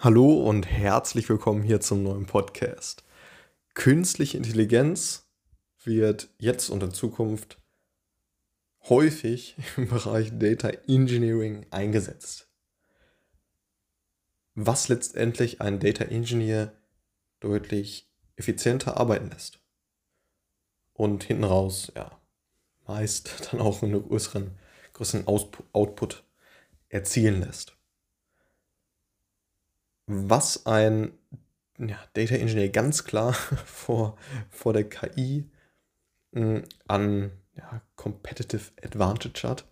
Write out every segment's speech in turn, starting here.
Hallo und herzlich willkommen hier zum neuen Podcast. Künstliche Intelligenz wird jetzt und in Zukunft häufig im Bereich Data Engineering eingesetzt. Was letztendlich einen Data Engineer deutlich effizienter arbeiten lässt. Und hinten raus, ja, meist dann auch einen größeren, größeren Output erzielen lässt was ein ja, Data Engineer ganz klar vor, vor der KI mh, hm, an ja, Competitive Advantage hat,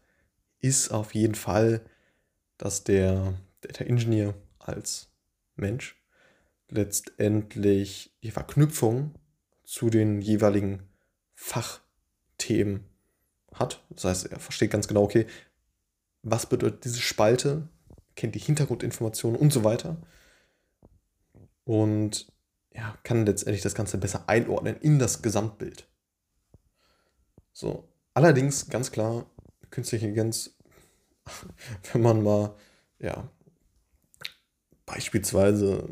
ist auf jeden Fall, dass der Data Engineer als Mensch letztendlich die Verknüpfung zu den jeweiligen Fachthemen hat. Das heißt, er versteht ganz genau, okay, was bedeutet diese Spalte, kennt die Hintergrundinformationen und so weiter und ja, kann letztendlich das Ganze besser einordnen in das Gesamtbild. So, allerdings ganz klar, künstliche Intelligenz, wenn man mal, ja, beispielsweise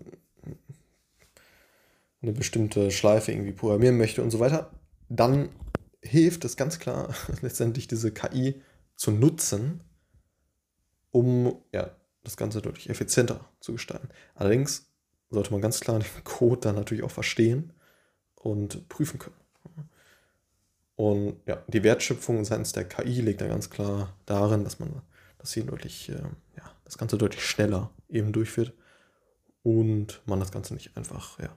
eine bestimmte Schleife irgendwie programmieren möchte und so weiter, dann hilft es ganz klar, letztendlich diese KI zu nutzen, um ja, das Ganze deutlich effizienter zu gestalten. Allerdings sollte man ganz klar den Code dann natürlich auch verstehen und prüfen können. Und ja, die Wertschöpfung seitens der KI liegt da ganz klar darin, dass man das hier deutlich, äh, ja, das Ganze deutlich schneller eben durchführt und man das Ganze nicht einfach ja,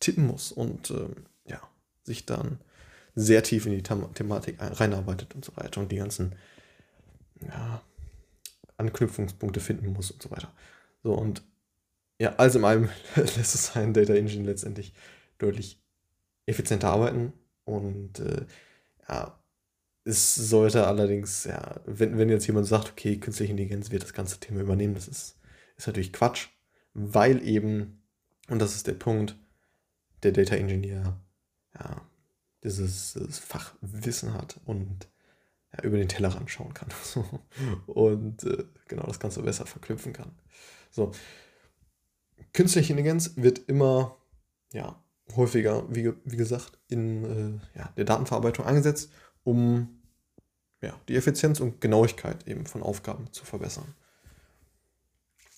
tippen muss und ähm, ja, sich dann sehr tief in die Them Thematik reinarbeitet und so weiter und die ganzen ja, Anknüpfungspunkte finden muss und so weiter. So, und ja, also in allem lässt es einen Data Engine letztendlich deutlich effizienter arbeiten und äh, ja, es sollte allerdings, ja, wenn, wenn jetzt jemand sagt, okay, künstliche Intelligenz wird das ganze Thema übernehmen, das ist, ist natürlich Quatsch, weil eben, und das ist der Punkt, der Data Engineer ja, dieses, dieses Fachwissen hat und ja, über den Tellerrand schauen kann und äh, genau das Ganze besser verknüpfen kann. So, künstliche Intelligenz wird immer ja, häufiger, wie, wie gesagt, in äh, ja, der Datenverarbeitung eingesetzt, um ja, die Effizienz und Genauigkeit eben von Aufgaben zu verbessern.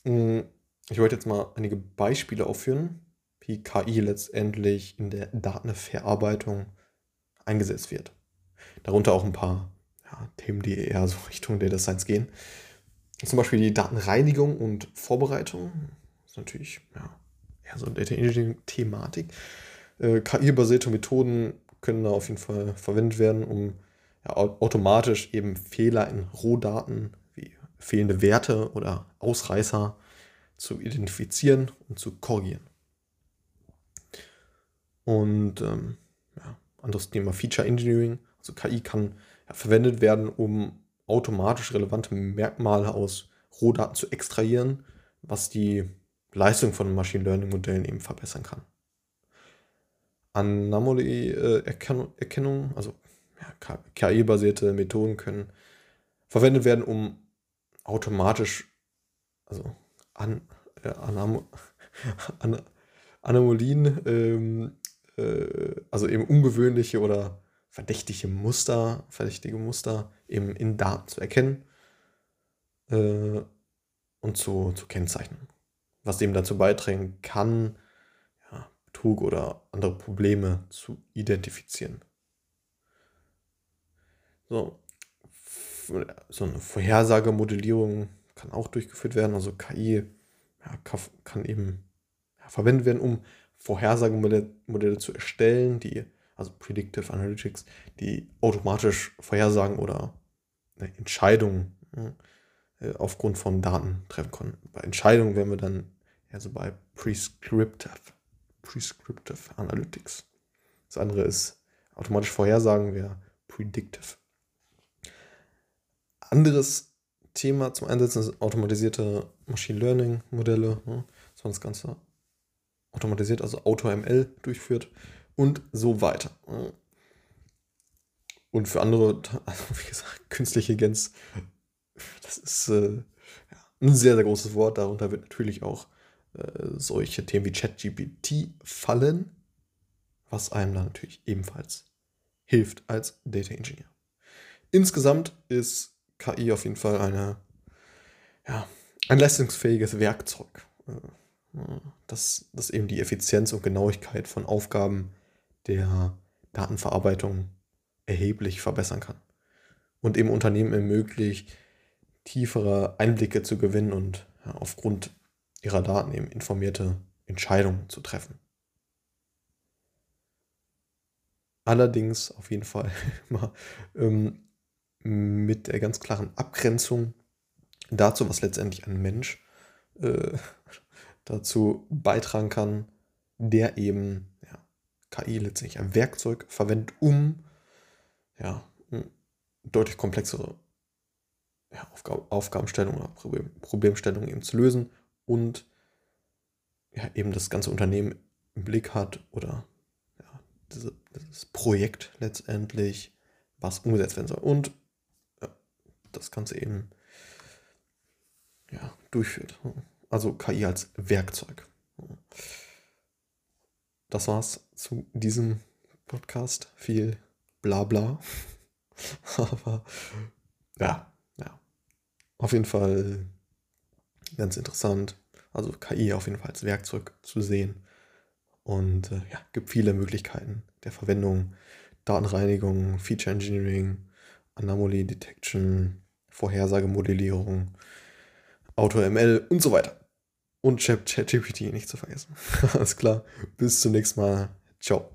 Hm, ich wollte jetzt mal einige Beispiele aufführen, wie KI letztendlich in der Datenverarbeitung eingesetzt wird. Darunter auch ein paar ja, Themen, die eher so Richtung Data Science gehen. Zum Beispiel die Datenreinigung und Vorbereitung ist natürlich ja, eher so eine Data Engineering-Thematik. Äh, KI-basierte Methoden können da auf jeden Fall verwendet werden, um ja, automatisch eben Fehler in Rohdaten wie fehlende Werte oder Ausreißer zu identifizieren und zu korrigieren. Und ähm, ja, anderes Thema Feature Engineering. Also KI kann ja, verwendet werden, um automatisch relevante Merkmale aus Rohdaten zu extrahieren, was die Leistung von Machine Learning Modellen eben verbessern kann. Anomaly-Erkennung, also ja, KI-basierte Methoden können verwendet werden, um automatisch, also an, äh, Anam an, Anomalien, ähm, äh, also eben ungewöhnliche oder verdächtige Muster, verdächtige Muster eben in Daten zu erkennen äh, und zu, zu kennzeichnen was eben dazu beitragen kann, ja, Betrug oder andere Probleme zu identifizieren. So, so eine Vorhersagemodellierung kann auch durchgeführt werden. Also KI ja, kann eben ja, verwendet werden, um Vorhersagemodelle zu erstellen, die, also Predictive Analytics, die automatisch Vorhersagen oder eine Entscheidungen ja, aufgrund von Daten treffen können. Bei Entscheidungen wären wir dann also bei Prescriptive, Prescriptive Analytics. Das andere ist automatisch Vorhersagen, wäre Predictive. Anderes Thema zum Einsetzen sind automatisierte Machine Learning Modelle, ne, dass man das Ganze automatisiert, also AutoML durchführt und so weiter. Ne. Und für andere, also wie gesagt, künstliche Intelligenz, das ist äh, ein sehr, sehr großes Wort. Darunter wird natürlich auch äh, solche Themen wie ChatGPT fallen, was einem dann natürlich ebenfalls hilft als Data Engineer. Insgesamt ist KI auf jeden Fall eine, ja, ein leistungsfähiges Werkzeug, äh, das, das eben die Effizienz und Genauigkeit von Aufgaben der Datenverarbeitung erheblich verbessern kann und eben Unternehmen ermöglicht, tiefere Einblicke zu gewinnen und ja, aufgrund ihrer Daten eben informierte Entscheidungen zu treffen. Allerdings auf jeden Fall immer ähm, mit der ganz klaren Abgrenzung dazu, was letztendlich ein Mensch äh, dazu beitragen kann, der eben ja, KI letztendlich ein Werkzeug verwendet, um ja, deutlich komplexere ja, Aufgab Aufgabenstellungen oder Problem Problemstellungen eben zu lösen und ja, eben das ganze Unternehmen im Blick hat oder ja, diese, dieses Projekt letztendlich, was umgesetzt werden soll. Und ja, das Ganze eben ja, durchführt. Also KI als Werkzeug. Das war's zu diesem Podcast. Viel Blabla. Aber ja. Auf jeden Fall ganz interessant. Also KI auf jeden Fall als Werkzeug zu sehen. Und äh, ja, gibt viele Möglichkeiten der Verwendung. Datenreinigung, Feature Engineering, Anomaly Detection, Vorhersagemodellierung, AutoML und so weiter. Und ChatGPT nicht zu vergessen. Alles klar. Bis zum nächsten Mal. Ciao.